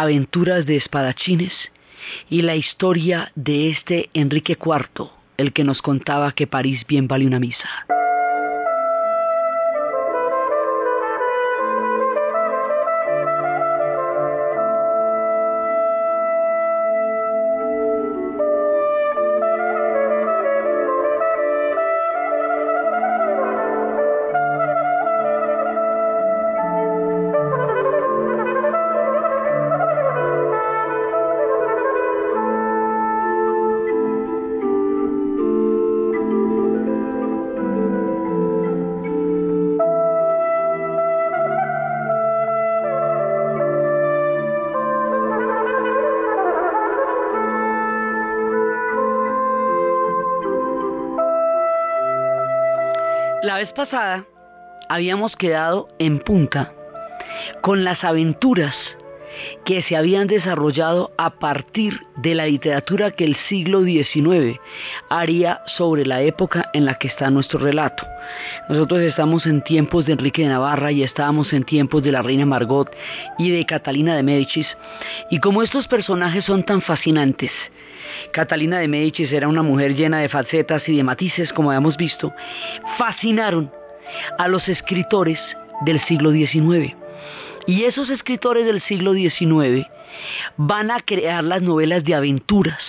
aventuras de espadachines y la historia de este Enrique IV, el que nos contaba que París bien vale una misa. Pasada habíamos quedado en punta con las aventuras que se habían desarrollado a partir de la literatura que el siglo XIX haría sobre la época en la que está nuestro relato. Nosotros estamos en tiempos de Enrique de Navarra y estábamos en tiempos de la reina Margot y de Catalina de Médicis. Y como estos personajes son tan fascinantes, Catalina de Médicis era una mujer llena de facetas y de matices, como habíamos visto, fascinaron a los escritores del siglo XIX. Y esos escritores del siglo XIX van a crear las novelas de aventuras.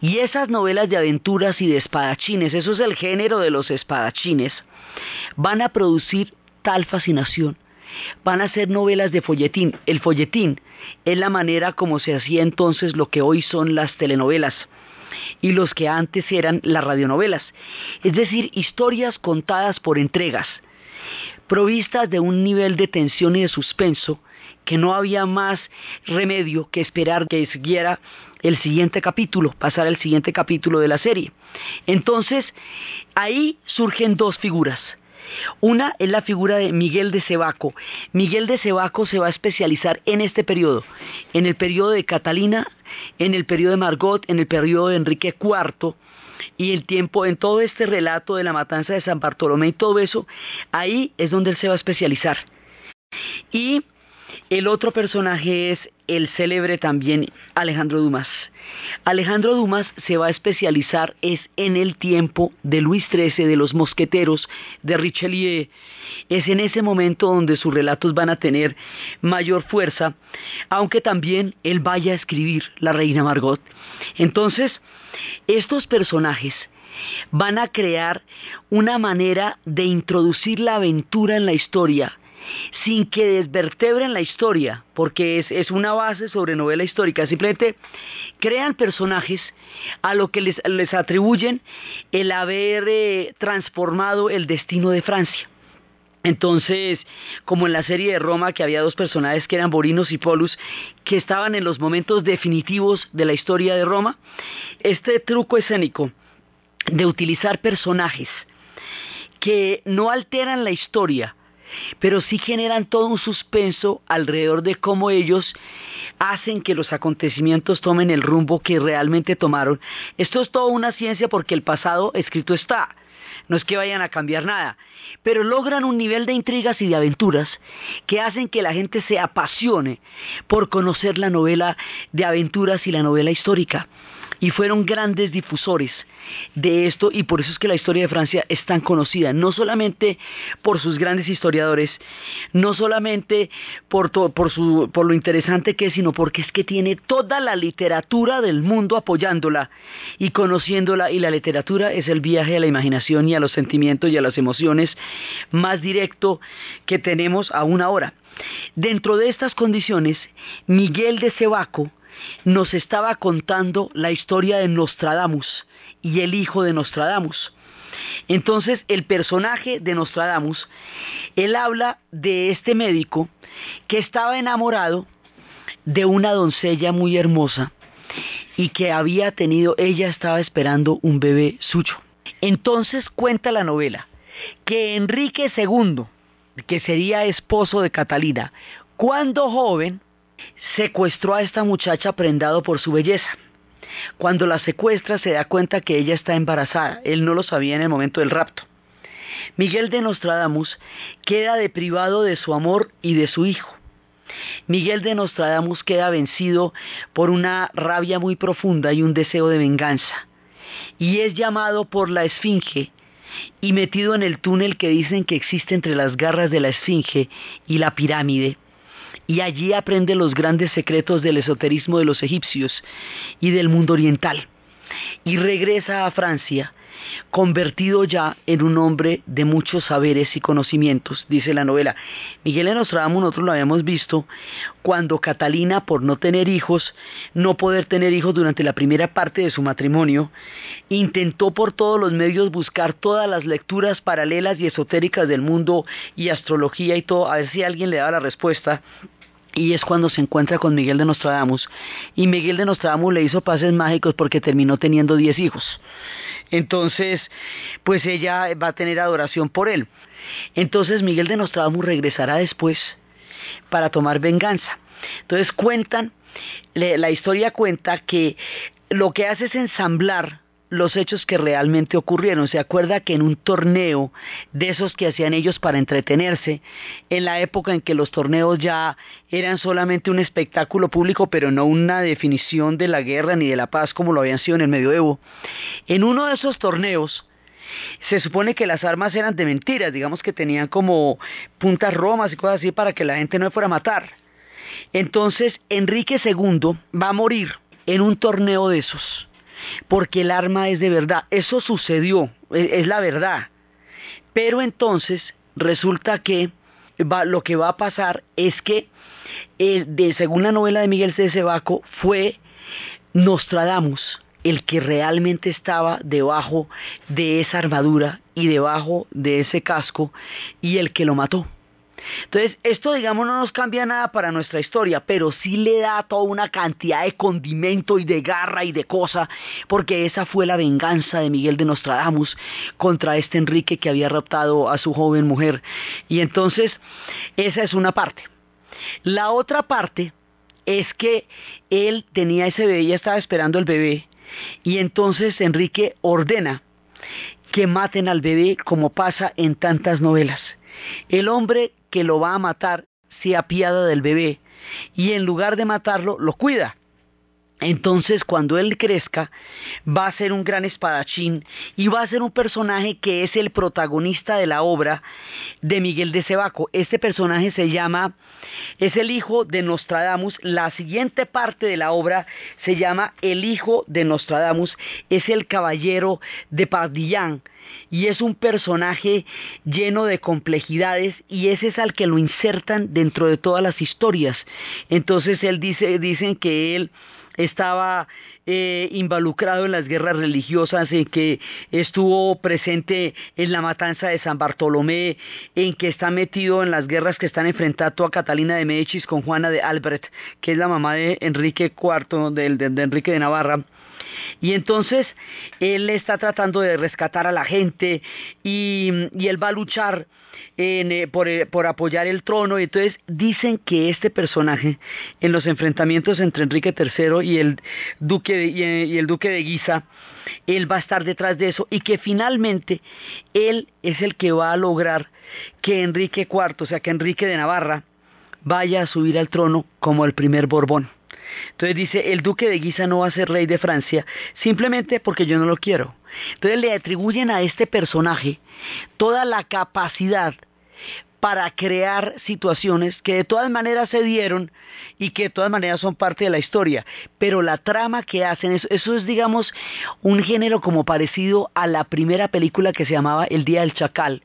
Y esas novelas de aventuras y de espadachines, eso es el género de los espadachines, van a producir tal fascinación. Van a ser novelas de folletín. El folletín es la manera como se hacía entonces lo que hoy son las telenovelas y los que antes eran las radionovelas. Es decir, historias contadas por entregas provistas de un nivel de tensión y de suspenso que no había más remedio que esperar que siguiera el siguiente capítulo, pasar el siguiente capítulo de la serie. Entonces, ahí surgen dos figuras. Una es la figura de Miguel de Cebaco. Miguel de Cebaco se va a especializar en este periodo, en el periodo de Catalina, en el periodo de Margot, en el periodo de Enrique IV, y el tiempo en todo este relato de la matanza de San Bartolomé y todo eso, ahí es donde él se va a especializar. Y el otro personaje es el célebre también Alejandro Dumas. Alejandro Dumas se va a especializar es en el tiempo de Luis XIII, de los mosqueteros, de Richelieu. Es en ese momento donde sus relatos van a tener mayor fuerza, aunque también él vaya a escribir La Reina Margot. Entonces, estos personajes van a crear una manera de introducir la aventura en la historia sin que desvertebren la historia, porque es, una base sobre novela histórica, simplemente crean personajes a lo que les, atribuyen el haber eh, transformado el destino de Francia. Entonces, como en la serie de Roma, que había dos personajes que eran Borinos y Polus, que estaban en los momentos definitivos de la historia de Roma, este truco escénico de utilizar personajes que no alteran la historia, pero sí generan todo un suspenso alrededor de cómo ellos hacen que los acontecimientos tomen el rumbo que realmente tomaron. Esto es toda una ciencia porque el pasado escrito está. No es que vayan a cambiar nada, pero logran un nivel de intrigas y de aventuras que hacen que la gente se apasione por conocer la novela de aventuras y la novela histórica. Y fueron grandes difusores de esto y por eso es que la historia de Francia es tan conocida, no solamente por sus grandes historiadores, no solamente por, por, lo interesante que es, sino porque es que tiene toda la literatura del mundo apoyándola y conociéndola y la literatura es el viaje a la imaginación y a los sentimientos y a las emociones más directo que tenemos aún ahora. Dentro de estas condiciones, Miguel de Cebaco nos estaba contando la historia de Nostradamus, y el hijo de Nostradamus. Entonces, el personaje de Nostradamus, él habla de este médico que estaba enamorado de una doncella muy hermosa y que había tenido, ella estaba esperando un bebé suyo. Entonces cuenta la novela que Enrique II, que sería esposo de Catalina, cuando joven, secuestró a esta muchacha prendado por su belleza. Cuando la secuestra se da cuenta que ella está embarazada. Él no lo sabía en el momento del rapto. Miguel de Nostradamus queda deprivado de su amor y de su hijo. Miguel de Nostradamus queda vencido por una rabia muy profunda y un deseo de venganza. Y es llamado por la Esfinge y metido en el túnel que dicen que existe entre las garras de la Esfinge y la pirámide y allí aprende los grandes secretos del esoterismo de los egipcios y del mundo oriental. Y regresa a Francia, convertido ya en un hombre de muchos saberes y conocimientos, dice la novela. Miguel de nosotros lo habíamos visto cuando Catalina, por no tener hijos, no poder tener hijos durante la primera parte de su matrimonio, intentó por todos los medios buscar todas las lecturas paralelas y esotéricas del mundo y astrología y todo, a ver si alguien le daba la respuesta, y es cuando se encuentra con Miguel de Nostradamus. Y Miguel de Nostradamus le hizo pases mágicos porque terminó teniendo 10 hijos. Entonces, pues ella va a tener adoración por él. Entonces Miguel de Nostradamus regresará después para tomar venganza. Entonces cuentan, la historia cuenta que lo que hace es ensamblar los hechos que realmente ocurrieron. Se acuerda que en un torneo de esos que hacían ellos para entretenerse, en la época en que los torneos ya eran solamente un espectáculo público, pero no una definición de la guerra ni de la paz como lo habían sido en el medioevo, en uno de esos torneos, se supone que las armas eran de mentiras, digamos que tenían como puntas romas y cosas así para que la gente no fuera a matar. Entonces Enrique II va a morir en un torneo de esos porque el arma es de verdad. Eso sucedió, e, es la verdad. Pero entonces resulta que lo que va a pasar es que, eh, de, según la novela de Miguel C. Cebaco, fue Nostradamus el que realmente estaba debajo de esa armadura y debajo de ese casco y el que lo mató. Entonces, esto, digamos, no nos cambia nada para nuestra historia, pero sí le da toda una cantidad de condimento y de garra y de cosa, porque esa fue la venganza de Miguel de Nostradamus contra este Enrique que había raptado a su joven mujer. Y entonces, esa es una parte. La otra parte es que él tenía ese bebé, ya estaba esperando el bebé, y entonces Enrique ordena que maten al bebé como pasa en tantas novelas. El hombre que lo va a matar se apiada del bebé y en lugar de matarlo lo cuida. Entonces, cuando él crezca, va a ser un gran espadachín y va a ser un personaje que es el protagonista de la obra de Miguel de Cebaco. Este personaje se llama, es el hijo de Nostradamus. La siguiente parte de la obra se llama El hijo de Nostradamus, es el caballero de Pardillán y es un personaje lleno de complejidades y ese es al que lo insertan dentro de todas las historias. Entonces él dice, dicen que él estaba eh, involucrado en las guerras religiosas, en que estuvo presente en la matanza de San Bartolomé, en que está metido en las guerras que están enfrentando a Catalina de Médicis con Juana de Albrecht, que es la mamá de Enrique IV, de Enrique de Navarra. Y entonces él está tratando de rescatar a la gente y, él va a luchar eh, eh, por, apoyar el trono. Entonces dicen que este personaje en los enfrentamientos entre Enrique III y el duque de, y el duque de Guisa, él va a estar detrás de eso y que finalmente él es el que va a lograr que Enrique IV, o sea, que Enrique de Navarra, vaya a subir al trono como el primer Borbón. Entonces dice, el duque de Guisa no va a ser rey de Francia simplemente porque yo no lo quiero. Entonces le atribuyen a este personaje toda la capacidad para crear situaciones que de todas maneras se dieron y que de todas maneras son parte de la historia. Pero la trama que hacen, eso, eso, es digamos un género como parecido a la primera película que se llamaba El Día del Chacal,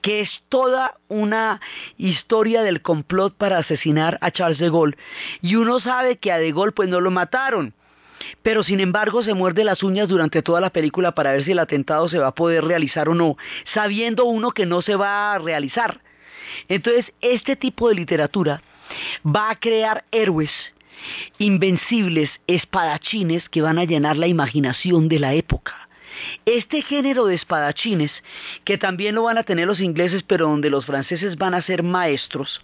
que es toda una historia del complot para asesinar a Charles de Gaulle. Y uno sabe que a de Gaulle pues no lo mataron. Pero sin embargo se muerde las uñas durante toda la película para ver si el atentado se va a poder realizar o no, sabiendo uno que no se va a realizar. Entonces, este tipo de literatura va a crear héroes invencibles espadachines que van a llenar la imaginación de la época. Este género de espadachines, que también lo van a tener los ingleses, pero donde los franceses van a ser maestros,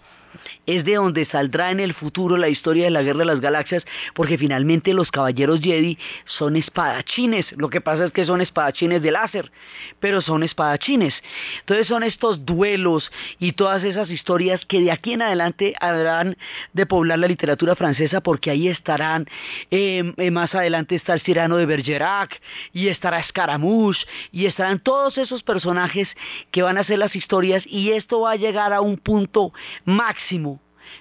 es de donde saldrá en el futuro la historia de la Guerra de las Galaxias, porque finalmente los caballeros Jedi son espadachines. Lo que pasa es que son espadachines de láser, pero son espadachines. Entonces son estos duelos y todas esas historias que de aquí en adelante habrán de poblar la literatura francesa, porque ahí estarán, eh, eh, más adelante está el Cirano de Bergerac, y estará Scaramouche, y estarán todos esos personajes que van a hacer las historias, y esto va a llegar a un punto máximo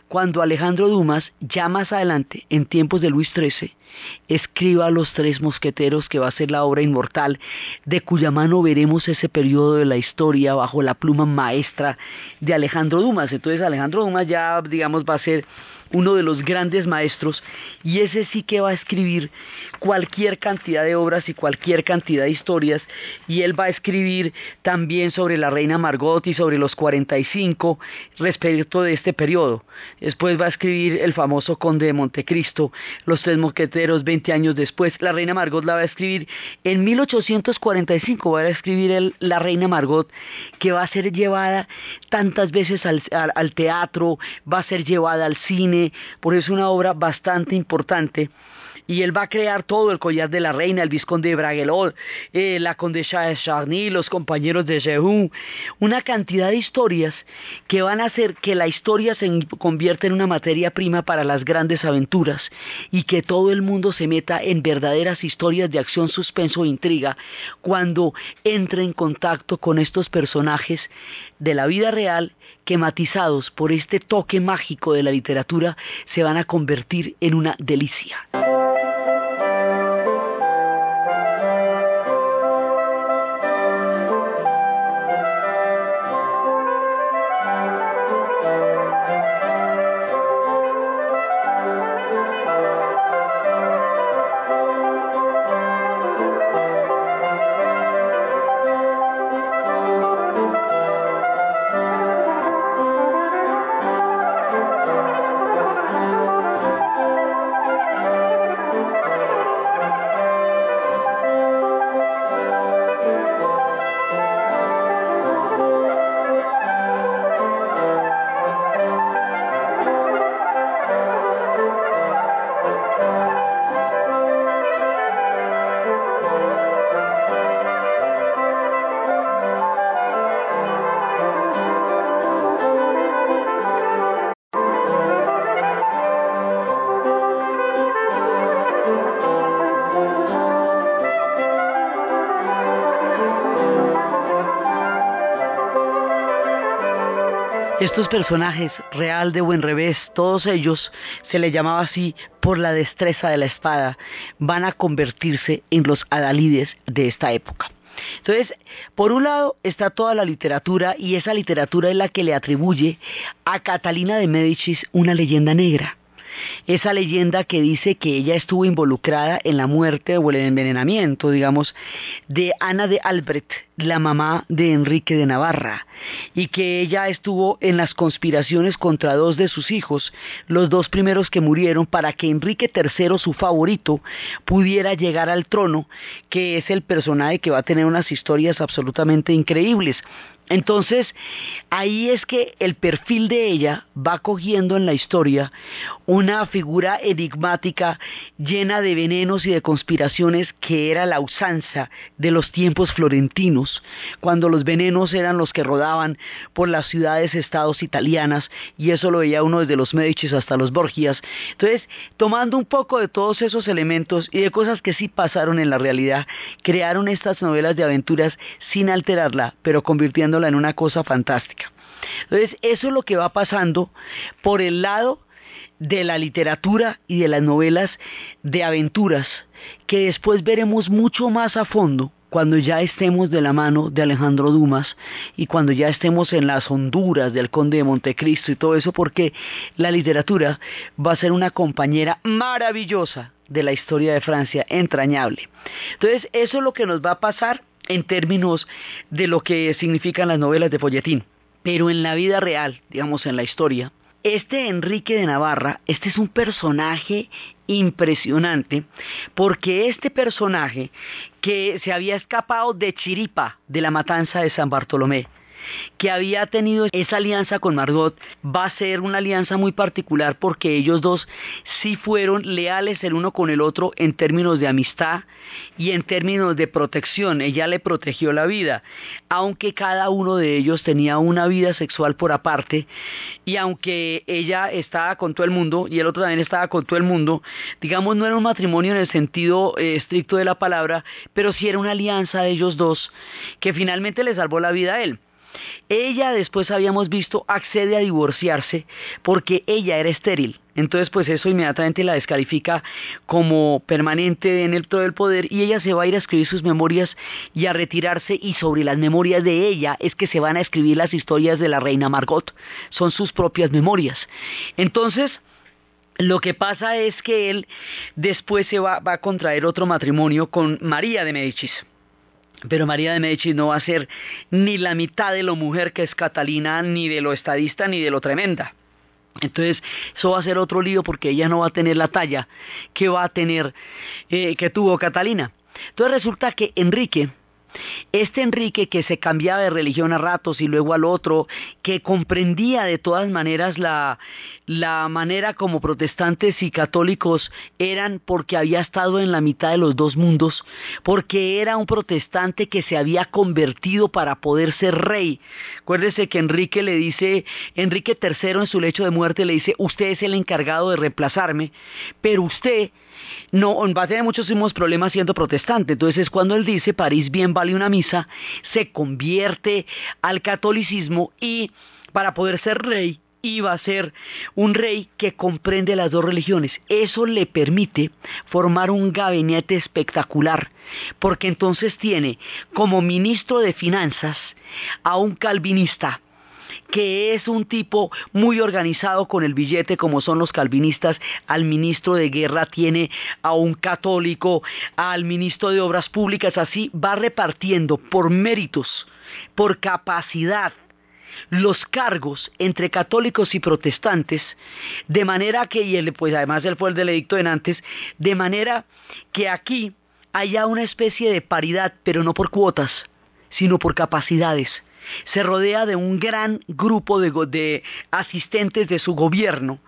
cuando Alejandro Dumas, ya más adelante, en tiempos de Luis XIII, escriba Los Tres Mosqueteros, que va a ser la obra inmortal, de cuya mano veremos ese periodo de la historia bajo la pluma maestra de Alejandro Dumas. Entonces Alejandro Dumas ya, digamos, va a ser uno de los grandes maestros, y ese sí que va a escribir cualquier cantidad de obras y cualquier cantidad de historias, y él va a escribir también sobre la reina Margot y sobre los 45 respecto de este periodo. Después va a escribir el famoso conde de Montecristo, los tres mosqueteros 20 años después. La reina Margot la va a escribir en 1845, va a escribir la reina Margot, que va a ser llevada tantas veces al, al teatro, va a ser llevada al cine, por eso es una obra bastante importante y él va a crear todo el collar de la reina, el visconde de Bragelot, eh, la condesa de Charny, los compañeros de Jehun, una cantidad de historias que van a hacer que la historia se convierta en una materia prima para las grandes aventuras y que todo el mundo se meta en verdaderas historias de acción, suspenso e intriga cuando entre en contacto con estos personajes de la vida real que matizados por este toque mágico de la literatura se van a convertir en una delicia. Estos personajes, Real de Buen Revés, todos ellos se les llamaba así por la destreza de la espada, van a convertirse en los adalides de esta época. Entonces, por un lado está toda la literatura y esa literatura es la que le atribuye a Catalina de Médicis una leyenda negra esa leyenda que dice que ella estuvo involucrada en la muerte o el envenenamiento, digamos, de Ana de Albrecht, la mamá de Enrique de Navarra, y que ella estuvo en las conspiraciones contra dos de sus hijos, los dos primeros que murieron, para que Enrique III, su favorito, pudiera llegar al trono, que es el personaje que va a tener unas historias absolutamente increíbles. Entonces, ahí es que el perfil de ella va cogiendo en la historia una figura enigmática llena de venenos y de conspiraciones que era la usanza de los tiempos florentinos, cuando los venenos eran los que rodaban por las ciudades estados italianas y eso lo veía uno desde los Medici hasta los Borgias. Entonces, tomando un poco de todos esos elementos y de cosas que sí pasaron en la realidad, crearon estas novelas de aventuras sin alterarla, pero convirtiendo en una cosa fantástica. Entonces, eso es lo que va pasando por el lado de la literatura y de las novelas de aventuras, que después veremos mucho más a fondo cuando ya estemos de la mano de Alejandro Dumas y cuando ya estemos en las honduras del conde de Montecristo y todo eso, porque la literatura va a ser una compañera maravillosa de la historia de Francia, entrañable. Entonces, eso es lo que nos va a pasar en términos de lo que significan las novelas de folletín. Pero en la vida real, digamos en la historia, Este Enrique de Navarra, este es un personaje impresionante, porque este personaje que se había escapado de Chiripa, de la matanza de San Bartolomé, que había tenido esa alianza con Margot va a ser una alianza muy particular porque ellos dos sí fueron leales el uno con el otro en términos de amistad y en términos de protección. Ella le protegió la vida, aunque cada uno de ellos tenía una vida sexual por aparte y aunque ella estaba con todo el mundo y el otro también estaba con todo el mundo, digamos no era un matrimonio en el sentido eh, estricto de la palabra, pero sí era una alianza de ellos dos que finalmente le salvó la vida a él. Ella después habíamos visto accede a divorciarse porque ella era estéril. Entonces pues eso inmediatamente la descalifica como permanente en el todo el poder y ella se va a ir a escribir sus memorias y a retirarse y sobre las memorias de ella es que se van a escribir las historias de la reina Margot. Son sus propias memorias. Entonces lo que pasa es que él después se va, va a contraer otro matrimonio con María de Medicis. Pero María de Medici no va a ser ni la mitad de lo mujer que es Catalina, ni de lo estadista, ni de lo tremenda. Entonces, eso va a ser otro lío porque ella no va a tener la talla que va a tener, eh, que tuvo Catalina. Entonces resulta que Enrique, este Enrique que se cambiaba de religión a ratos y luego al otro, que comprendía de todas maneras la, manera como protestantes y católicos eran porque había estado en la mitad de los dos mundos, porque era un protestante que se había convertido para poder ser rey. Acuérdese que Enrique le dice, Enrique III en su lecho de muerte le dice, usted es el encargado de reemplazarme, pero usted no va a tener muchísimos problemas siendo protestante. Entonces es cuando él dice, París bien vale una misa, se convierte al catolicismo y para poder ser rey iba a ser un rey que comprende las dos religiones. Eso le permite formar un gabinete espectacular, porque entonces tiene como ministro de finanzas a un calvinista, que es un tipo muy organizado con el billete como son los calvinistas, al ministro de guerra tiene a un católico, al ministro de obras públicas, así va repartiendo por méritos, por capacidad, los cargos entre católicos y protestantes, de manera que, y pues además él fue el del edicto de Nantes, de manera que aquí haya una especie de paridad, pero no por cuotas, sino por capacidades se rodea de un gran grupo de, asistentes de su gobierno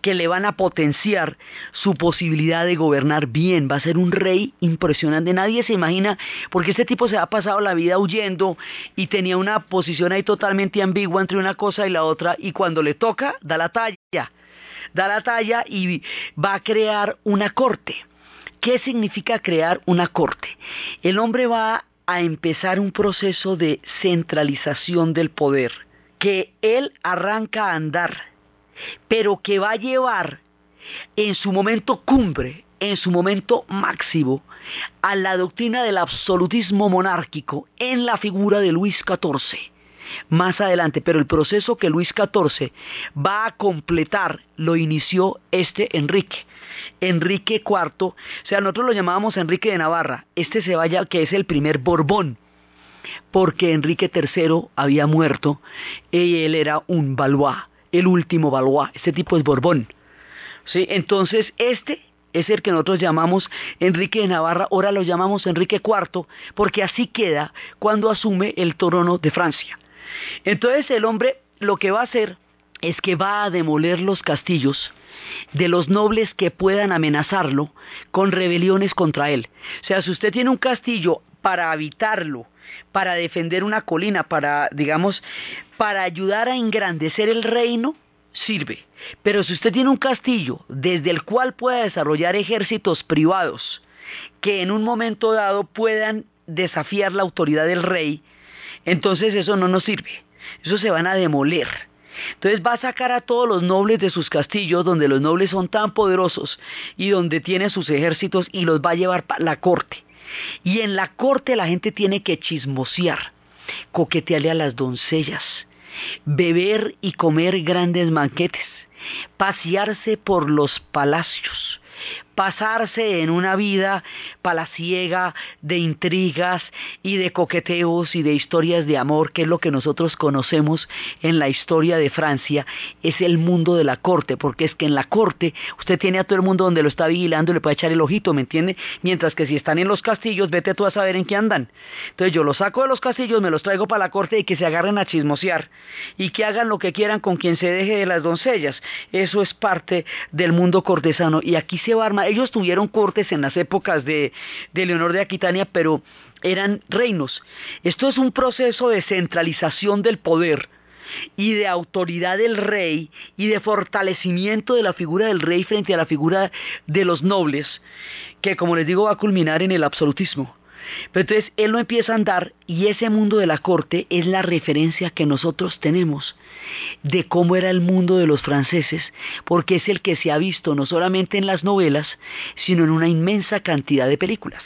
que le van a potenciar su posibilidad de gobernar bien. Va a ser un rey impresionante. Nadie se imagina, porque este tipo se ha pasado la vida huyendo y tenía una posición ahí totalmente ambigua entre una cosa y la otra y cuando le toca, da la talla. Da la talla y va a crear una corte. ¿Qué significa crear una corte? El hombre va a empezar un proceso de centralización del poder, que él arranca a andar, pero que va a llevar en su momento cumbre, en su momento máximo, a la doctrina del absolutismo monárquico en la figura de Luis XIV más adelante, pero el proceso que Luis XIV va a completar lo inició este Enrique. Enrique IV, o sea, nosotros lo llamábamos Enrique de Navarra, este se vaya que es el primer Borbón, porque Enrique III había muerto y él era un Valois, el último Valois, este tipo es Borbón. ¿Sí? Entonces, este es el que nosotros llamamos Enrique de Navarra, ahora lo llamamos Enrique IV, porque así queda cuando asume el trono de Francia. Entonces el hombre lo que va a hacer es que va a demoler los castillos de los nobles que puedan amenazarlo con rebeliones contra él. O sea, si usted tiene un castillo para habitarlo, para defender una colina, para, digamos, para ayudar a engrandecer el reino, sirve. Pero si usted tiene un castillo desde el cual pueda desarrollar ejércitos privados que en un momento dado puedan desafiar la autoridad del rey, entonces eso no nos sirve. Eso se van a demoler. Entonces va a sacar a todos los nobles de sus castillos, donde los nobles son tan poderosos y donde tienen sus ejércitos y los va a llevar para la corte. Y en la corte la gente tiene que chismosear, coquetearle a las doncellas, beber y comer grandes banquetes, pasearse por los palacios, pasarse en una vida palaciega de intrigas y de coqueteos y de historias de amor, que es lo que nosotros conocemos en la historia de Francia, es el mundo de la corte, porque es que en la corte usted tiene a todo el mundo donde lo está vigilando y le puede echar el ojito, ¿me entiende? Mientras que si están en los castillos, vete tú a saber en qué andan. Entonces yo los saco de los castillos, me los traigo para la corte y que se agarren a chismosear y que hagan lo que quieran con quien se deje de las doncellas. Eso es parte del mundo cortesano y aquí se va a armar. Ellos tuvieron cortes en las épocas de, de Leonor de Aquitania, pero eran reinos. Esto es un proceso de centralización del poder y de autoridad del rey y de fortalecimiento de la figura del rey frente a la figura de los nobles, que como les digo va a culminar en el absolutismo. Pero entonces él no empieza a andar y ese mundo de la corte es la referencia que nosotros tenemos de cómo era el mundo de los franceses, porque es el que se ha visto no solamente en las novelas, sino en una inmensa cantidad de películas.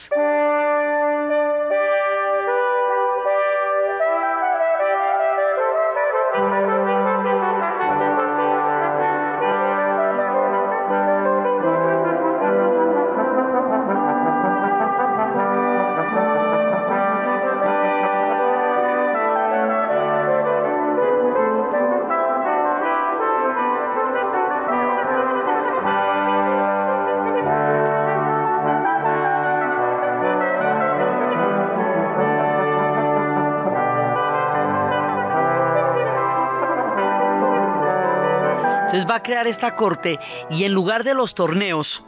Esta corte y en lugar de los torneos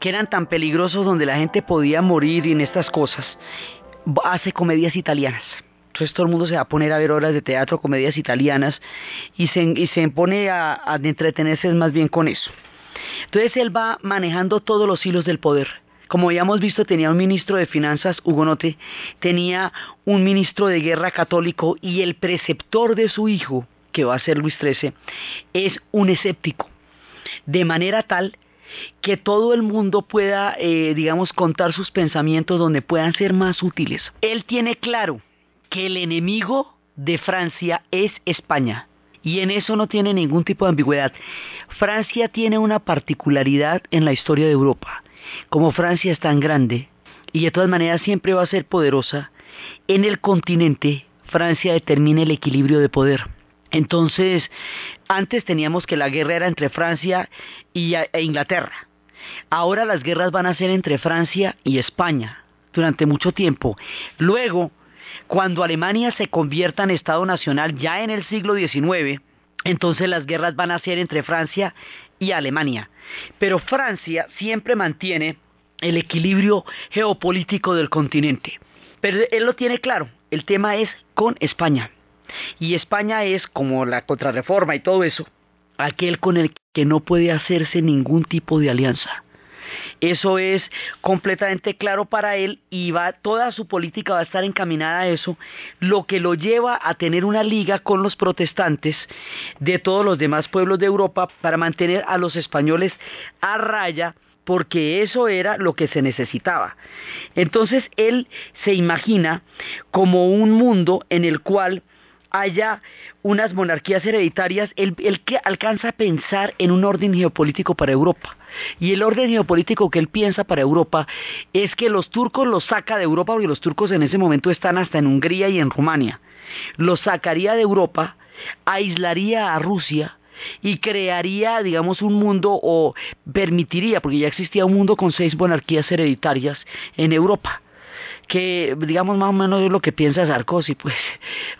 que eran tan peligrosos donde la gente podía morir y en estas cosas, hace comedias italianas. Entonces todo el mundo se va a poner a ver obras de teatro, comedias italianas y se, y se pone a, entretenerse más bien con eso. Entonces él va manejando todos los hilos del poder. Como habíamos visto, tenía un ministro de finanzas hugonote, tenía un ministro de guerra católico y el preceptor de su hijo, que va a ser Luis XIII, es un escéptico. De manera tal que todo el mundo pueda, eh, digamos, contar sus pensamientos donde puedan ser más útiles. Él tiene claro que el enemigo de Francia es España. Y en eso no tiene ningún tipo de ambigüedad. Francia tiene una particularidad en la historia de Europa. Como Francia es tan grande y de todas maneras siempre va a ser poderosa, en el continente Francia determina el equilibrio de poder. Entonces, antes teníamos que la guerra era entre Francia y, e Inglaterra. Ahora las guerras van a ser entre Francia y España durante mucho tiempo. Luego, cuando Alemania se convierta en Estado Nacional ya en el siglo XIX, entonces las guerras van a ser entre Francia y Alemania. Pero Francia siempre mantiene el equilibrio geopolítico del continente. Pero él lo tiene claro, el tema es con España. Y España es, como la contrarreforma y todo eso, aquel con el que no puede hacerse ningún tipo de alianza. Eso es completamente claro para él y va, toda su política va a estar encaminada a eso, lo que lo lleva a tener una liga con los protestantes de todos los demás pueblos de Europa para mantener a los españoles a raya porque eso era lo que se necesitaba. Entonces él se imagina como un mundo en el cual haya unas monarquías hereditarias, él, que alcanza a pensar en un orden geopolítico para Europa. Y el orden geopolítico que él piensa para Europa es que los turcos los saca de Europa, porque los turcos en ese momento están hasta en Hungría y en Rumania. Los sacaría de Europa, aislaría a Rusia, y crearía, digamos, un mundo o permitiría, porque ya existía un mundo con seis monarquías hereditarias en Europa que digamos más o menos es lo que piensa Sarkozy, pues,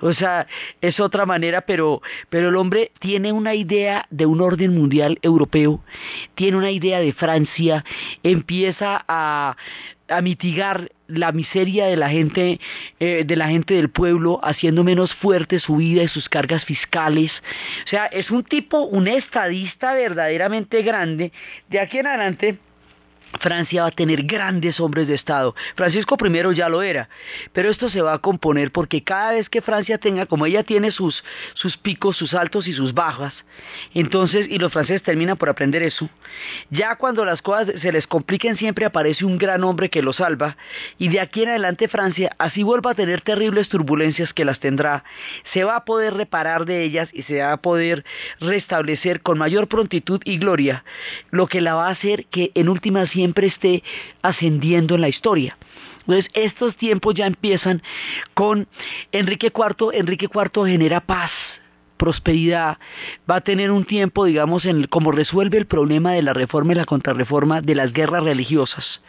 o sea, es otra manera, pero, pero el hombre tiene una idea de un orden mundial europeo, tiene una idea de Francia, empieza a, a mitigar la miseria de la gente eh, de la gente del pueblo haciendo menos fuerte su vida y sus cargas fiscales. O sea es un tipo un estadista verdaderamente grande. De aquí en adelante Francia va a tener grandes hombres de Estado. Francisco I ya lo era, pero esto se va a componer porque cada vez que Francia tenga, como ella tiene sus, sus picos, sus altos y sus bajas, entonces, y los franceses terminan por aprender eso, ya cuando las cosas se les compliquen siempre aparece un gran hombre que lo salva, y de aquí en adelante Francia, así vuelva a tener terribles turbulencias que las tendrá, se va a poder reparar de ellas y se va a poder restablecer con mayor prontitud y gloria, lo que la va a hacer que en última ciencia siempre esté ascendiendo en la historia. Entonces, estos tiempos ya empiezan con Enrique IV. Enrique IV genera paz, prosperidad, va a tener un tiempo, digamos, en como resuelve el problema de la reforma y la contrarreforma de las guerras religiosas.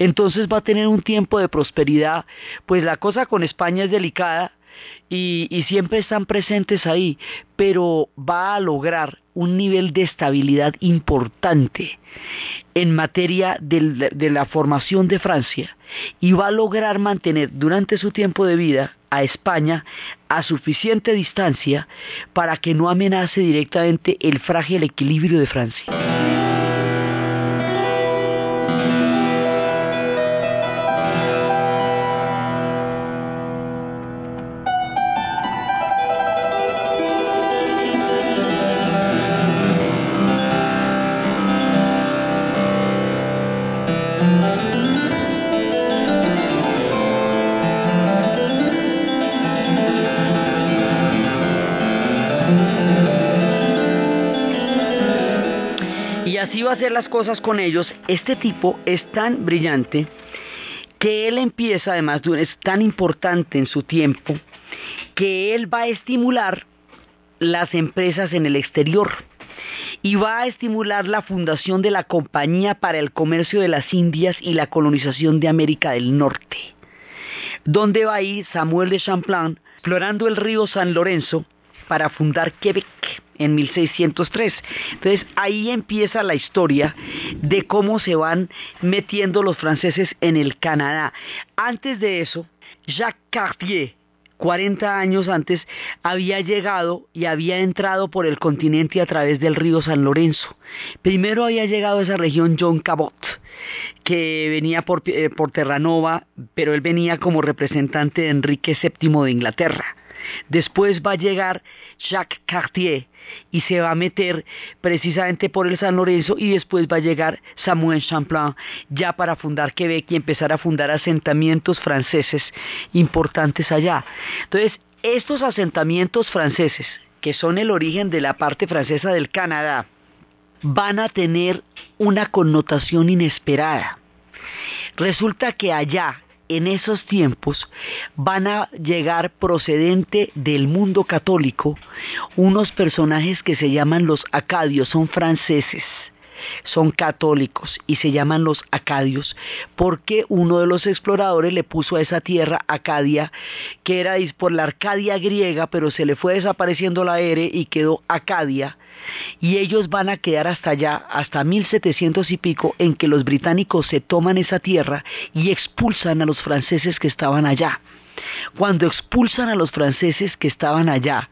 Entonces va a tener un tiempo de prosperidad, pues la cosa con España es delicada, y, siempre están presentes ahí, pero va a lograr un nivel de estabilidad importante en materia de, de, la formación de Francia y va a lograr mantener durante su tiempo de vida a España a suficiente distancia para que no amenace directamente el frágil equilibrio de Francia. Así va a hacer las cosas con ellos, este tipo es tan brillante que él empieza, además, es tan importante en su tiempo, que él va a estimular las empresas en el exterior y va a estimular la fundación de la Compañía para el Comercio de las Indias y la colonización de América del Norte, donde va a ir Samuel de Champlain explorando el río San Lorenzo para fundar Quebec en 1603. Entonces ahí empieza la historia de cómo se van metiendo los franceses en el Canadá. Antes de eso, Jacques Cartier, 40 años antes, había llegado y había entrado por el continente a través del río San Lorenzo. Primero había llegado a esa región John Cabot, que venía por, eh, por Terranova, pero él venía como representante de Enrique VII de Inglaterra. Después va a llegar Jacques Cartier y se va a meter precisamente por el San Lorenzo y después va a llegar Samuel Champlain ya para fundar Quebec y empezar a fundar asentamientos franceses importantes allá. Entonces, estos asentamientos franceses, que son el origen de la parte francesa del Canadá, van a tener una connotación inesperada. Resulta que allá, en esos tiempos van a llegar procedente del mundo católico unos personajes que se llaman los acadios, son franceses son católicos y se llaman los acadios porque uno de los exploradores le puso a esa tierra Acadia que era por la Arcadia griega pero se le fue desapareciendo la R y quedó Acadia y ellos van a quedar hasta allá, hasta 1700 y pico, en que los británicos se toman esa tierra y expulsan a los franceses que estaban allá. Cuando expulsan a los franceses que estaban allá,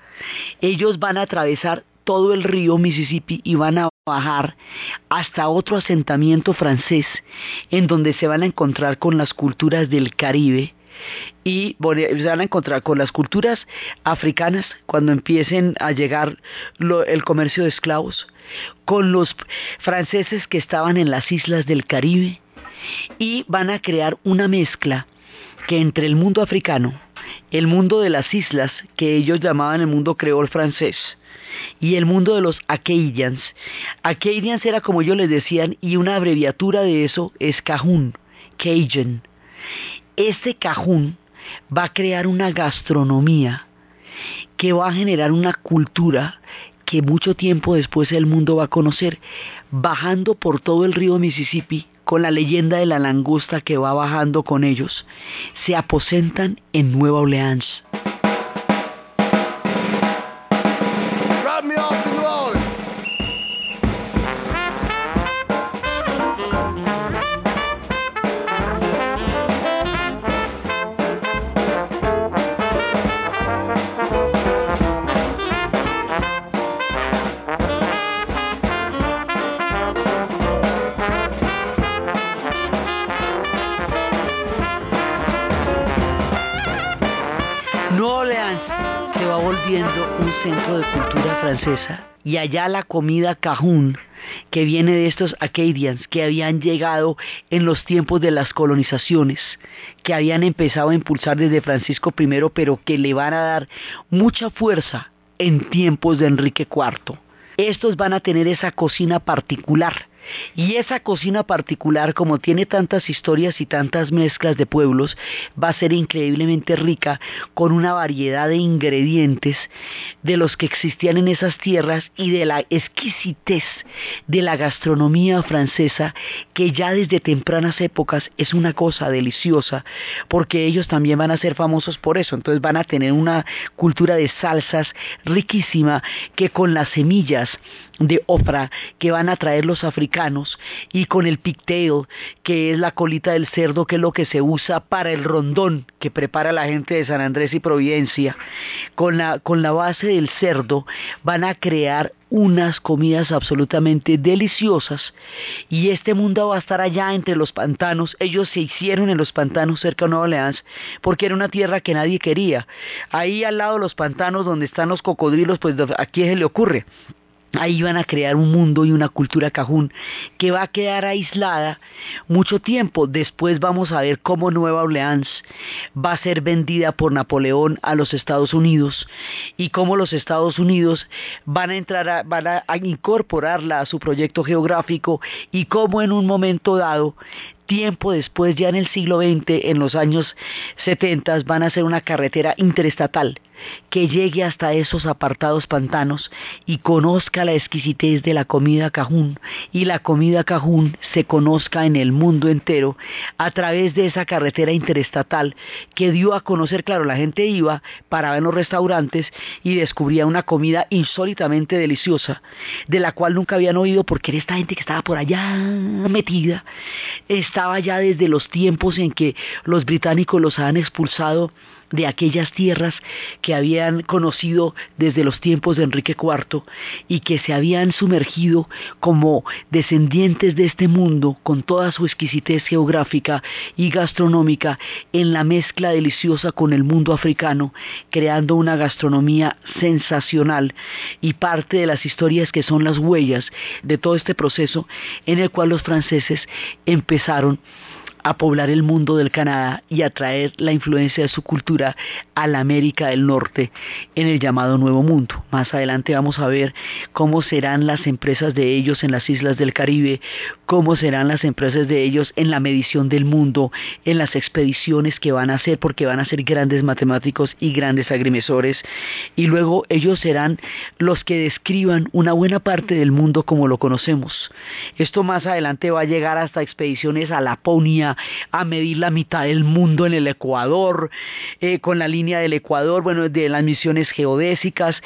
ellos van a atravesar todo el río Mississippi y van a bajar hasta otro asentamiento francés en donde se van a encontrar con las culturas del Caribe y se van a encontrar con las culturas africanas cuando empiecen a llegar el comercio de esclavos, con los franceses que estaban en las islas del Caribe y van a crear una mezcla que entre el mundo africano, el mundo de las islas que ellos llamaban el mundo creol francés, y el mundo de los Acadians. Acadians era como ellos les decían y una abreviatura de eso es Cajún, Cajun. Este Cajún va a crear una gastronomía que va a generar una cultura que mucho tiempo después el mundo va a conocer, bajando por todo el río Mississippi con la leyenda de la langosta que va bajando con ellos, se aposentan en Nueva Orleans. Y allá la comida cajún que viene de estos Acadians que habían llegado en los tiempos de las colonizaciones, que habían empezado a impulsar desde Francisco I, pero que le van a dar mucha fuerza en tiempos de Enrique IV. Estos van a tener esa cocina particular Y esa cocina particular, como tiene tantas historias y tantas mezclas de pueblos, va a ser increíblemente rica con una variedad de ingredientes de los que existían en esas tierras y de la exquisitez de la gastronomía francesa, que ya desde tempranas épocas es una cosa deliciosa, porque ellos también van a ser famosos por eso. Entonces van a tener una cultura de salsas riquísima que con las semillas de ofra que van a traer los africanos y con el pigtail que es la colita del cerdo que es lo que se usa para el rondón que prepara la gente de San Andrés y Providencia con la, con la base del cerdo van a crear unas comidas absolutamente deliciosas y este mundo va a estar allá entre los pantanos. Ellos se hicieron en los pantanos cerca de Nueva Orleans porque era una tierra que nadie quería. Ahí al lado de los pantanos donde están los cocodrilos, pues aquí se le ocurre. Ahí van a crear un mundo y una cultura cajún que va a quedar aislada mucho tiempo. Después vamos a ver cómo Nueva Orleans va a ser vendida por Napoleón a los Estados Unidos y cómo los Estados Unidos van a entrar a, a incorporarla a su proyecto geográfico y cómo en un momento dado tiempo después, ya en el siglo XX, en los años 70, van a hacer una carretera interestatal que llegue hasta esos apartados pantanos y conozca la exquisitez de la comida cajún y la comida cajún se conozca en el mundo entero a través de esa carretera interestatal que dio a conocer, claro, la gente iba, paraba en los restaurantes y descubría una comida insólitamente deliciosa de la cual nunca habían oído porque era esta gente que estaba por allá metida, estaba ya desde los tiempos en que los británicos los han expulsado de aquellas tierras que habían conocido desde los tiempos de Enrique IV y que se habían sumergido como descendientes de este mundo con toda su exquisitez geográfica y gastronómica en la mezcla deliciosa con el mundo africano, creando una gastronomía sensacional y parte de las historias que son las huellas de todo este proceso en el cual los franceses empezaron a poblar el mundo del Canadá y a traer la influencia de su cultura a la América del Norte en el llamado Nuevo Mundo. Más adelante vamos a ver cómo serán las empresas de ellos en las islas del Caribe, cómo serán las empresas de ellos en la medición del mundo, en las expediciones que van a hacer, porque van a ser grandes matemáticos y grandes agrimensores, y luego ellos serán los que describan una buena parte del mundo como lo conocemos. Esto más adelante va a llegar hasta expediciones a Laponia, a medir la mitad del mundo en el Ecuador, eh, con la línea del Ecuador, bueno, de las misiones geodésicas.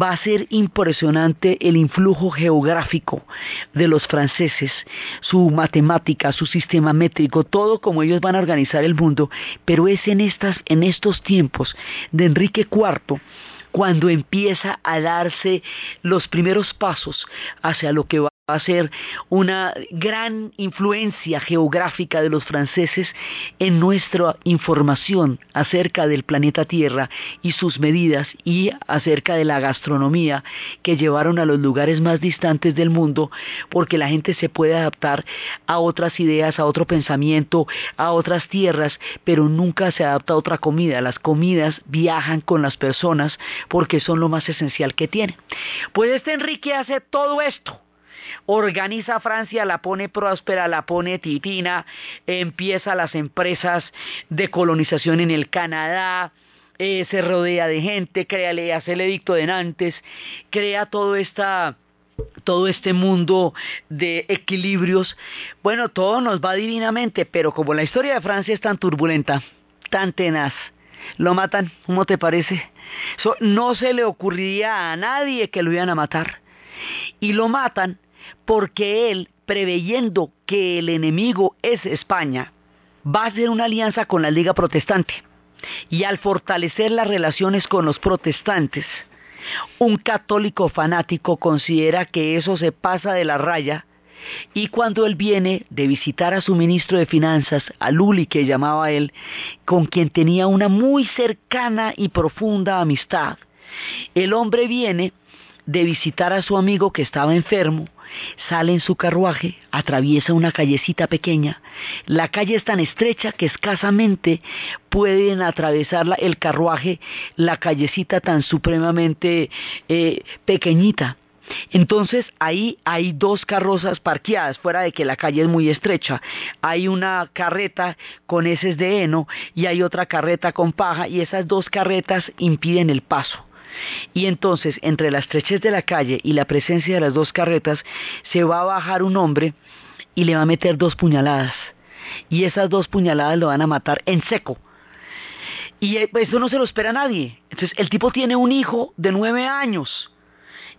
Va a ser impresionante el influjo geográfico de los franceses, su matemática, su sistema métrico, todo como ellos van a organizar el mundo, pero es en, estas, en estos tiempos de Enrique IV cuando empieza a darse los primeros pasos hacia lo que va a ser una gran influencia geográfica de los franceses en nuestra información acerca del planeta Tierra y sus medidas y acerca de la gastronomía que llevaron a los lugares más distantes del mundo porque la gente se puede adaptar a otras ideas, a otro pensamiento, a otras tierras, pero nunca se adapta a otra comida. Las comidas viajan con las personas porque son lo más esencial que tienen. Pues este Enrique hace todo esto organiza Francia, la pone próspera, la pone titina, empieza las empresas de colonización en el Canadá, eh, se rodea de gente, crea, le hace el edicto de Nantes, crea todo esta todo este mundo de equilibrios, bueno, todo nos va divinamente, pero como la historia de Francia es tan turbulenta, tan tenaz, lo matan, ¿cómo te parece? no se le ocurriría a nadie que lo iban a matar. Y lo matan porque él, preveyendo que el enemigo es España, va a hacer una alianza con la Liga Protestante. Y al fortalecer las relaciones con los protestantes, un católico fanático considera que eso se pasa de la raya y cuando él viene de visitar a su ministro de Finanzas, a Luli que llamaba él, con quien tenía una muy cercana y profunda amistad, el hombre viene de visitar a su amigo que estaba enfermo, sale en su carruaje, atraviesa una callecita pequeña. La calle es tan estrecha que escasamente pueden atravesarla el carruaje, la callecita tan supremamente eh, pequeñita Entonces ahí hay dos carrozas parqueadas, fuera de que la calle es muy estrecha. Hay una carreta con heces de heno y hay otra carreta con paja y esas dos carretas impiden el paso. Y entonces, entre la estrechez de la calle y la presencia de las dos carretas, se va a bajar un hombre y le va a meter dos puñaladas. Y esas dos puñaladas lo van a matar en seco. Y eh, eso no se lo espera nadie. Entonces, el tipo tiene un hijo de nueve años.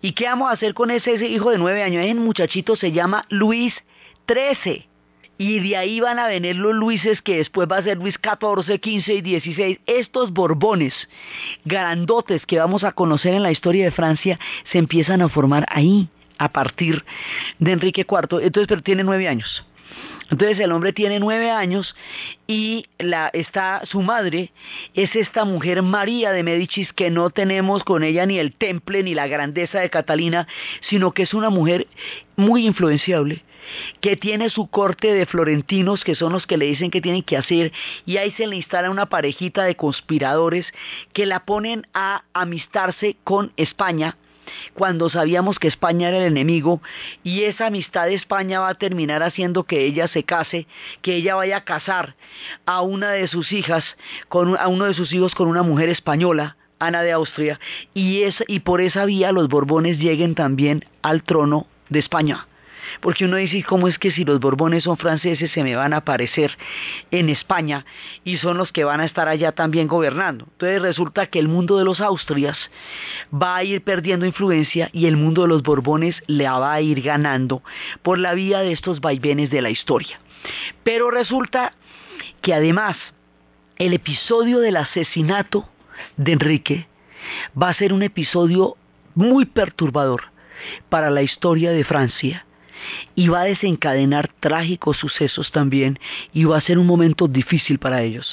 ¿Y qué vamos a hacer con ese, hijo de nueve años? Ese muchachito se llama Luis XIII. Y de ahí van a venir los Luises que después va a ser Luis XIV, XV y XVI. Estos Borbones grandotes que vamos a conocer en la historia de Francia se empiezan a formar ahí, a partir de Enrique IV. Entonces, pero tiene nueve años. Entonces el hombre tiene nueve años y la, está su madre es esta mujer María de Medicis que no tenemos con ella ni el temple ni la grandeza de Catalina, sino que es una mujer muy influenciable que tiene su corte de florentinos que son los que le dicen que tienen que hacer y ahí se le instala una parejita de conspiradores que la ponen a amistarse con España cuando sabíamos que España era el enemigo y esa amistad de España va a terminar haciendo que ella se case, que ella vaya a casar a una de sus hijas, con, a uno de sus hijos con una mujer española, Ana de Austria, y, y por esa vía los Borbones lleguen también al trono de España. Porque uno dice, ¿cómo es que si los Borbones son franceses se me van a aparecer en España y son los que van a estar allá también gobernando? Entonces resulta que el mundo de los Austrias va a ir perdiendo influencia y el mundo de los Borbones le va a ir ganando por la vía de estos vaivenes de la historia. Pero resulta que además el episodio del asesinato de Enrique va a ser un episodio muy perturbador para la historia de Francia y va a desencadenar trágicos sucesos también y va a ser un momento difícil para ellos.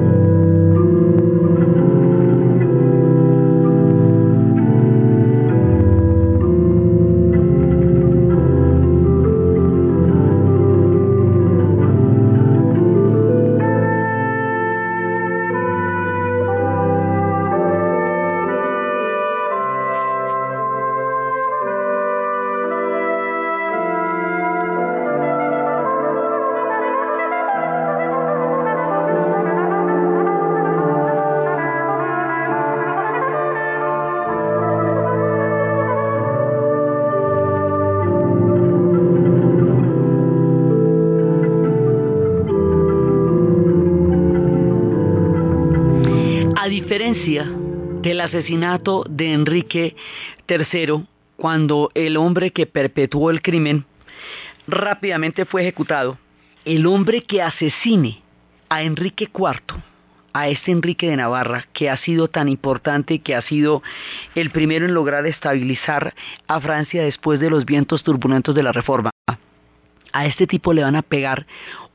Del asesinato de Enrique III, cuando el hombre que perpetuó el crimen rápidamente fue ejecutado, el hombre que asesine a Enrique IV, a este Enrique de Navarra, que ha sido tan importante que ha sido el primero en lograr estabilizar a Francia después de los vientos turbulentos de la Reforma. A este tipo le van a pegar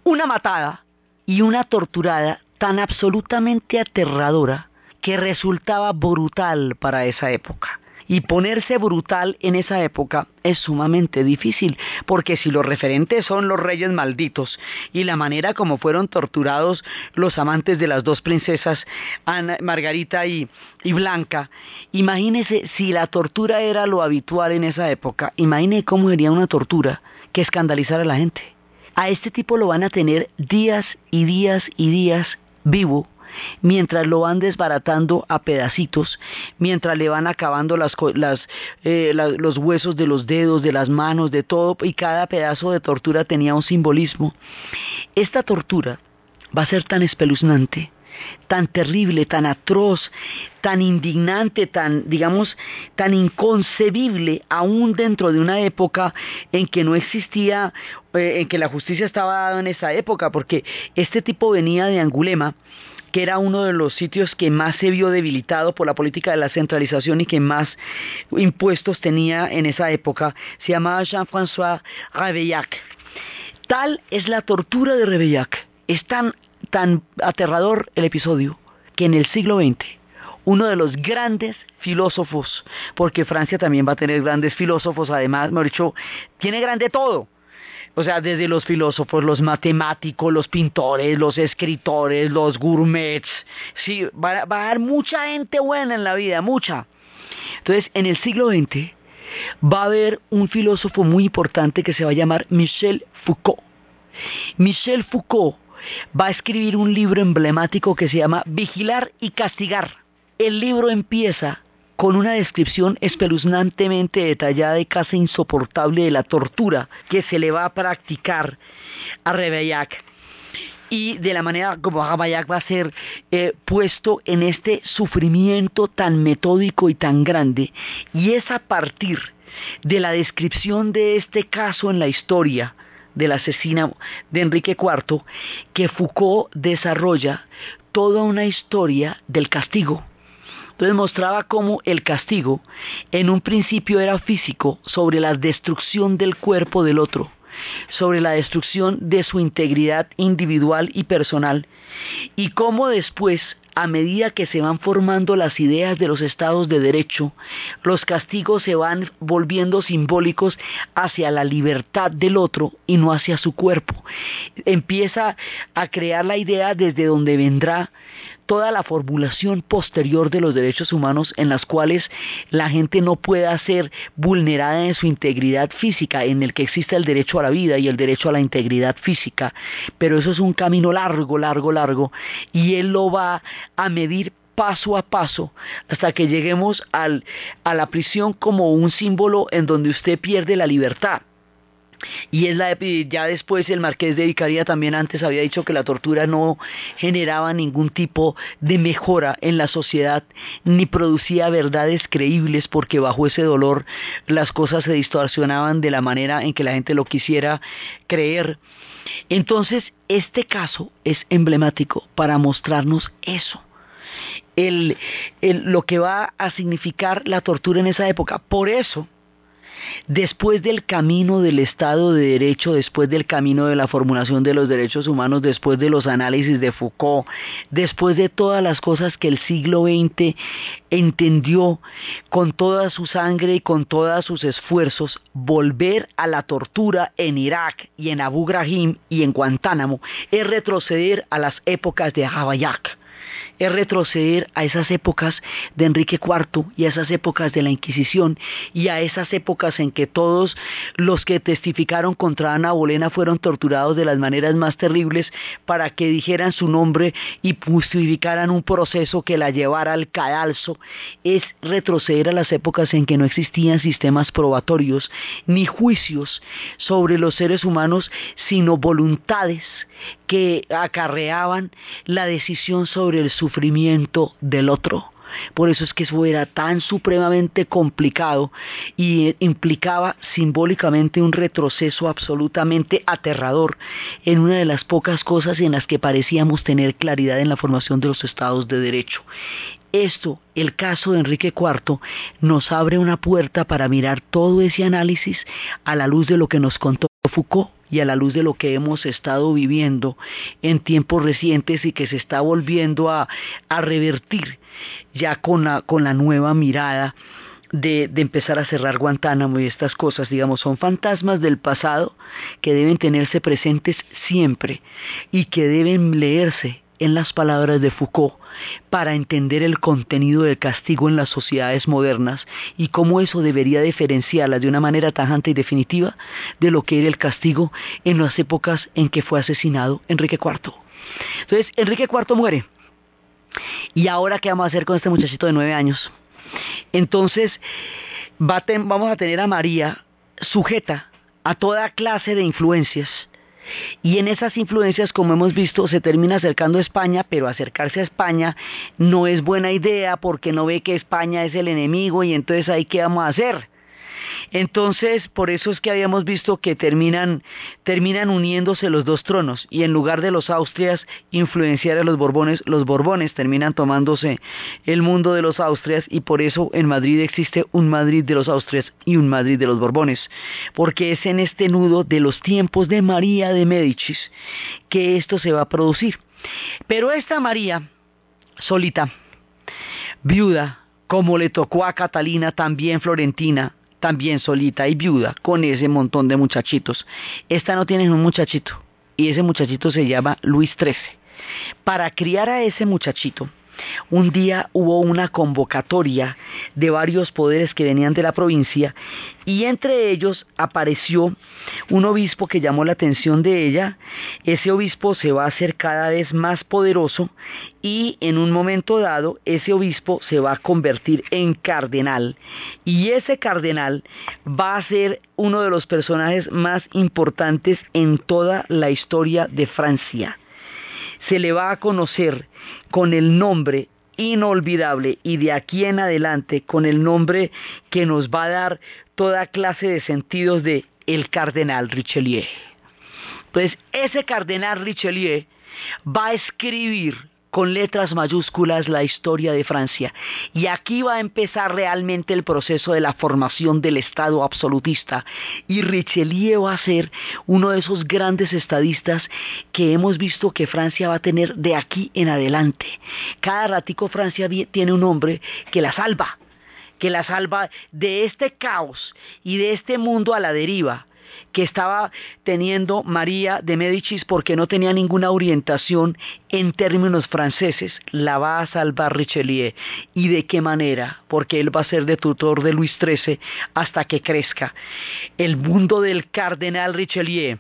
una matada y una torturada tan absolutamente aterradora que resultaba brutal para esa época. Y ponerse brutal en esa época es sumamente difícil, porque si los referentes son los reyes malditos y la manera como fueron torturados los amantes de las dos princesas, Ana, Margarita y, y Blanca, imagínese si la tortura era lo habitual en esa época, imagine cómo sería una tortura que escandalizara a la gente. A este tipo lo van a tener días y días y días vivo mientras lo van desbaratando a pedacitos, mientras le van acabando eh, los huesos de los dedos, de las manos, de todo, y cada pedazo de tortura tenía un simbolismo. Esta tortura va a ser tan espeluznante, tan terrible, tan atroz, tan indignante, tan, digamos, tan inconcebible, aún dentro de una época en que no existía, eh, en que la justicia estaba dada en esa época, porque este tipo venía de Angulema, que era uno de los sitios que más se vio debilitado por la política de la centralización y que más impuestos tenía en esa época, se llamaba Jean-François Raveillac. Tal es la tortura de Raveillac, es tan, tan aterrador el episodio, que en el siglo XX uno de los grandes filósofos, porque Francia también va a tener grandes filósofos, además, me dicho, tiene grande todo, o sea, desde los filósofos, los matemáticos, los pintores, los escritores, los gourmets. Sí, va, a haber mucha gente buena en la vida, mucha. Entonces, en el siglo XX va a haber un filósofo muy importante que se va a llamar Michel Foucault. Michel Foucault va a escribir un libro emblemático que se llama Vigilar y Castigar. El libro empieza con una descripción espeluznantemente detallada y casi insoportable de la tortura que se le va a practicar a Rebeillac y de la manera como Rebeillac va a ser eh, puesto en este sufrimiento tan metódico y tan grande. Y es a partir de la descripción de este caso en la historia del asesino de Enrique IV que Foucault desarrolla toda una historia del castigo entonces mostraba cómo el castigo en un principio era físico sobre la destrucción del cuerpo del otro, sobre la destrucción de su integridad individual y personal, y cómo después a medida que se van formando las ideas de los estados de derecho, los castigos se van volviendo simbólicos hacia la libertad del otro y no hacia su cuerpo. Empieza a crear la idea desde donde vendrá toda la formulación posterior de los derechos humanos en las cuales la gente no pueda ser vulnerada en su integridad física, en el que existe el derecho a la vida y el derecho a la integridad física. Pero eso es un camino largo, largo, largo, y él lo va a medir paso a paso hasta que lleguemos a la prisión como un símbolo en donde usted pierde la libertad. Y es la, ya después el marqués de Vicaría también antes había dicho que la tortura no generaba ningún tipo de mejora en la sociedad ni producía verdades creíbles porque bajo ese dolor las cosas se distorsionaban de la manera en que la gente lo quisiera creer. Entonces, este caso es emblemático para mostrarnos eso. lo que va a significar la tortura en esa época. Por eso, después del camino del Estado de Derecho, después del camino de la formulación de los derechos humanos, después de los análisis de Foucault, después de todas las cosas que el siglo XX entendió con toda su sangre y con todos sus esfuerzos, volver a la tortura en Irak y en Abu Ghraib y en Guantánamo es retroceder a las épocas de Havayak es retroceder a esas épocas de Enrique IV y a esas épocas de la Inquisición y a esas épocas en que todos los que testificaron contra Ana Bolena fueron torturados de las maneras más terribles para que dijeran su nombre y justificaran un proceso que la llevara al cadalso. Es retroceder a las épocas en que no existían sistemas probatorios ni juicios sobre los seres humanos, sino voluntades que acarreaban la decisión sobre el sufrimiento del otro. Por eso es que eso era tan supremamente complicado y implicaba simbólicamente un retroceso absolutamente aterrador en una de las pocas cosas en las que parecíamos tener claridad en la formación de los estados de derecho. Esto, el caso de Enrique IV, nos abre una puerta para mirar todo ese análisis a la luz de lo que nos contó Foucault y a la luz de lo que hemos estado viviendo en tiempos recientes y que se está volviendo a, revertir ya con la, con la nueva mirada de, de, empezar a cerrar Guantánamo y estas cosas, digamos, son fantasmas del pasado que deben tenerse presentes siempre y que deben leerse en las palabras de Foucault para entender el contenido del castigo en las sociedades modernas y cómo eso debería diferenciarlas de una manera tajante y definitiva de lo que era el castigo en las épocas en que fue asesinado Enrique IV. Entonces, Enrique IV muere. ¿Y ahora qué vamos a hacer con este muchachito de nueve años? Entonces, vamos a tener a María sujeta a toda clase de influencias y en esas influencias, como hemos visto, se termina acercando a España, pero acercarse a España no es buena idea porque no ve que España es el enemigo y entonces ahí qué vamos a hacer. Entonces, por eso es que habíamos visto que terminan, terminan uniéndose los dos tronos y en lugar de los Austrias influenciar a los Borbones, los Borbones terminan tomándose el mundo de los Austrias y por eso en Madrid existe un Madrid de los Austrias y un Madrid de los Borbones, porque es en este nudo de los tiempos de María de Médicis que esto se va a producir. Pero esta María, solita, viuda, como le tocó a Catalina, también florentina, también solita y viuda con ese montón de muchachitos. Esta no tiene un muchachito y ese muchachito se llama Luis XIII. Para criar a ese muchachito, un día hubo una convocatoria de varios poderes que venían de la provincia y entre ellos apareció un obispo que llamó la atención de ella. Ese obispo se va a hacer cada vez más poderoso y en un momento dado ese obispo se va a convertir en cardenal y ese cardenal va a ser uno de los personajes más importantes en toda la historia de Francia. Se le va a conocer con el nombre inolvidable y de aquí en adelante con el nombre que nos va a dar toda clase de sentidos de el cardenal Richelieu. Pues ese cardenal Richelieu va a escribir con letras mayúsculas la historia de Francia. Y aquí va a empezar realmente el proceso de la formación del Estado absolutista. Y Richelieu va a ser uno de esos grandes estadistas que hemos visto que Francia va a tener de aquí en adelante. Cada ratico Francia tiene un hombre que la salva, que la salva de este caos y de este mundo a la deriva que estaba teniendo María de Médicis porque no tenía ninguna orientación en términos franceses, la va a salvar Richelieu. ¿Y de qué manera? Porque él va a ser de tutor de Luis XIII hasta que crezca. El mundo del cardenal Richelieu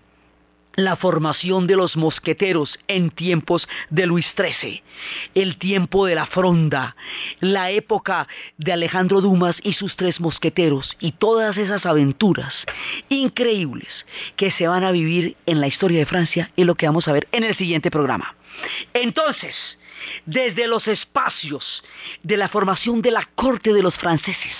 la formación de los mosqueteros en tiempos de Luis XIII, el tiempo de la fronda, la época de Alejandro Dumas y sus tres mosqueteros y todas esas aventuras increíbles que se van a vivir en la historia de Francia es lo que vamos a ver en el siguiente programa. Entonces, desde los espacios de la formación de la corte de los franceses,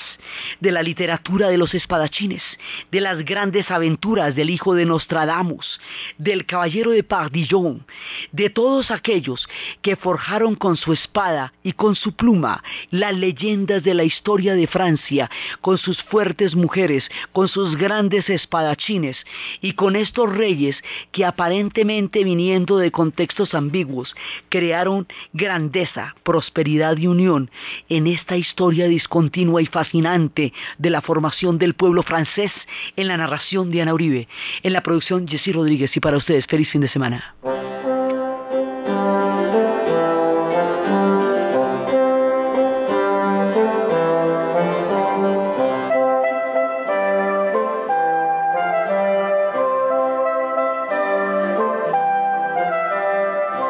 de la literatura de los espadachines, de las grandes aventuras del hijo de Nostradamus, del caballero de Pardillon, de todos aquellos que forjaron con su espada y con su pluma las leyendas de la historia de Francia, con sus fuertes mujeres, con sus grandes espadachines y con estos reyes que aparentemente viniendo de contextos ambiguos crearon grandeza, prosperidad y unión en esta historia discontinua y fascinante de la formación del pueblo francés en la narración de Ana Uribe, en la producción Jessy Rodríguez y para ustedes feliz fin de semana.